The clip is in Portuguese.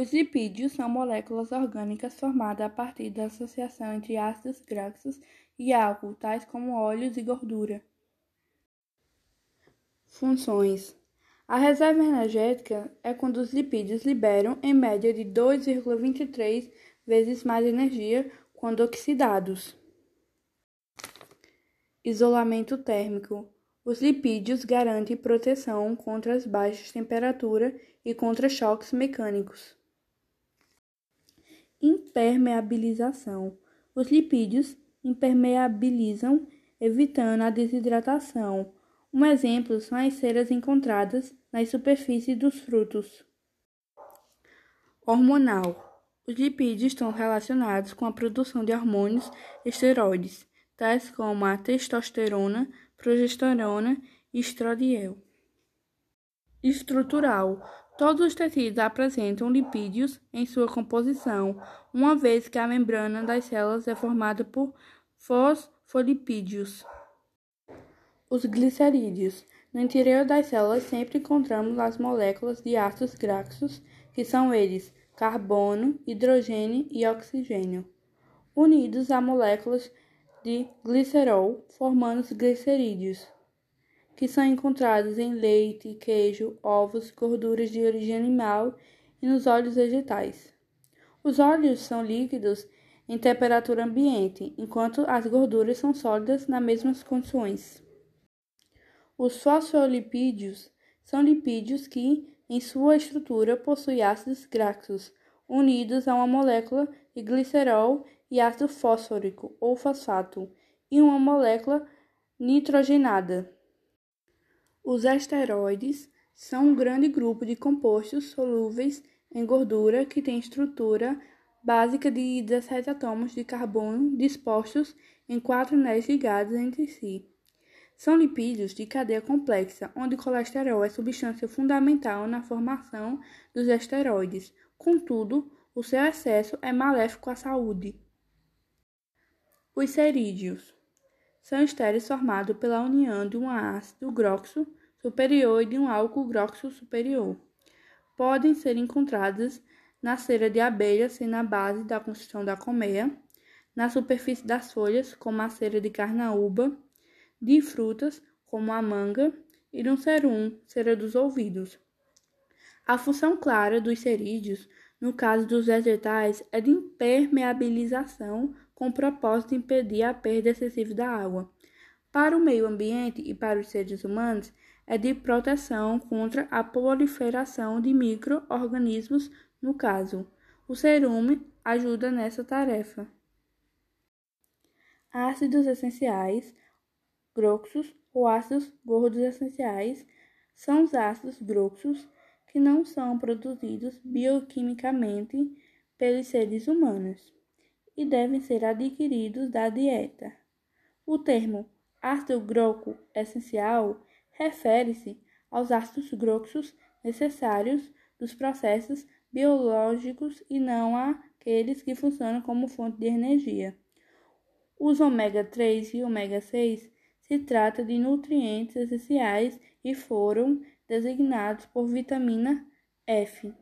Os lipídios são moléculas orgânicas formadas a partir da associação entre ácidos graxos e álcool, tais como óleos e gordura. Funções: A reserva energética é quando os lipídios liberam, em média, de 2,23 vezes mais energia quando oxidados. Isolamento térmico. Os lipídios garantem proteção contra as baixas temperaturas e contra choques mecânicos. Impermeabilização. Os lipídios impermeabilizam, evitando a desidratação. Um exemplo são as ceras encontradas nas superfícies dos frutos. Hormonal. Os lipídios estão relacionados com a produção de hormônios esteroides tais como a testosterona, progesterona e estradiol. Estrutural. Todos os tecidos apresentam lipídios em sua composição, uma vez que a membrana das células é formada por fosfolipídios. Os glicerídeos. No interior das células sempre encontramos as moléculas de ácidos graxos, que são eles carbono, hidrogênio e oxigênio, unidos a moléculas de glicerol, formando os glicerídeos, que são encontrados em leite, queijo, ovos, gorduras de origem animal e nos óleos vegetais. Os óleos são líquidos em temperatura ambiente, enquanto as gorduras são sólidas nas mesmas condições. Os fosfolipídios são lipídios que, em sua estrutura, possuem ácidos graxos unidos a uma molécula de glicerol e ácido fosfórico ou fosfato e uma molécula nitrogenada. Os esteroides são um grande grupo de compostos solúveis em gordura que tem estrutura básica de 17 átomos de carbono dispostos em quatro anéis ligados entre si. São lipídios de cadeia complexa, onde o colesterol é substância fundamental na formação dos esteroides. Contudo, o seu excesso é maléfico à saúde. Os cerídeos são estéreis formados pela união de um ácido groxo superior e de um álcool groxo superior. Podem ser encontradas na cera de abelha, sendo a base da construção da colmeia, na superfície das folhas, como a cera de carnaúba, de frutas, como a manga, e no cerum, cera dos ouvidos. A função clara dos cerídeos, no caso dos vegetais, é de impermeabilização com propósito de impedir a perda excessiva da água. Para o meio ambiente e para os seres humanos, é de proteção contra a proliferação de micro-organismos, no caso. O cerume ajuda nessa tarefa. Ácidos essenciais, groxos ou ácidos gordos essenciais são os ácidos groxos que não são produzidos bioquimicamente pelos seres humanos e devem ser adquiridos da dieta. O termo ácido groco essencial refere-se aos ácidos groxos necessários dos processos biológicos e não àqueles que funcionam como fonte de energia. Os ômega 3 e ômega 6 se trata de nutrientes essenciais e foram designados por vitamina F.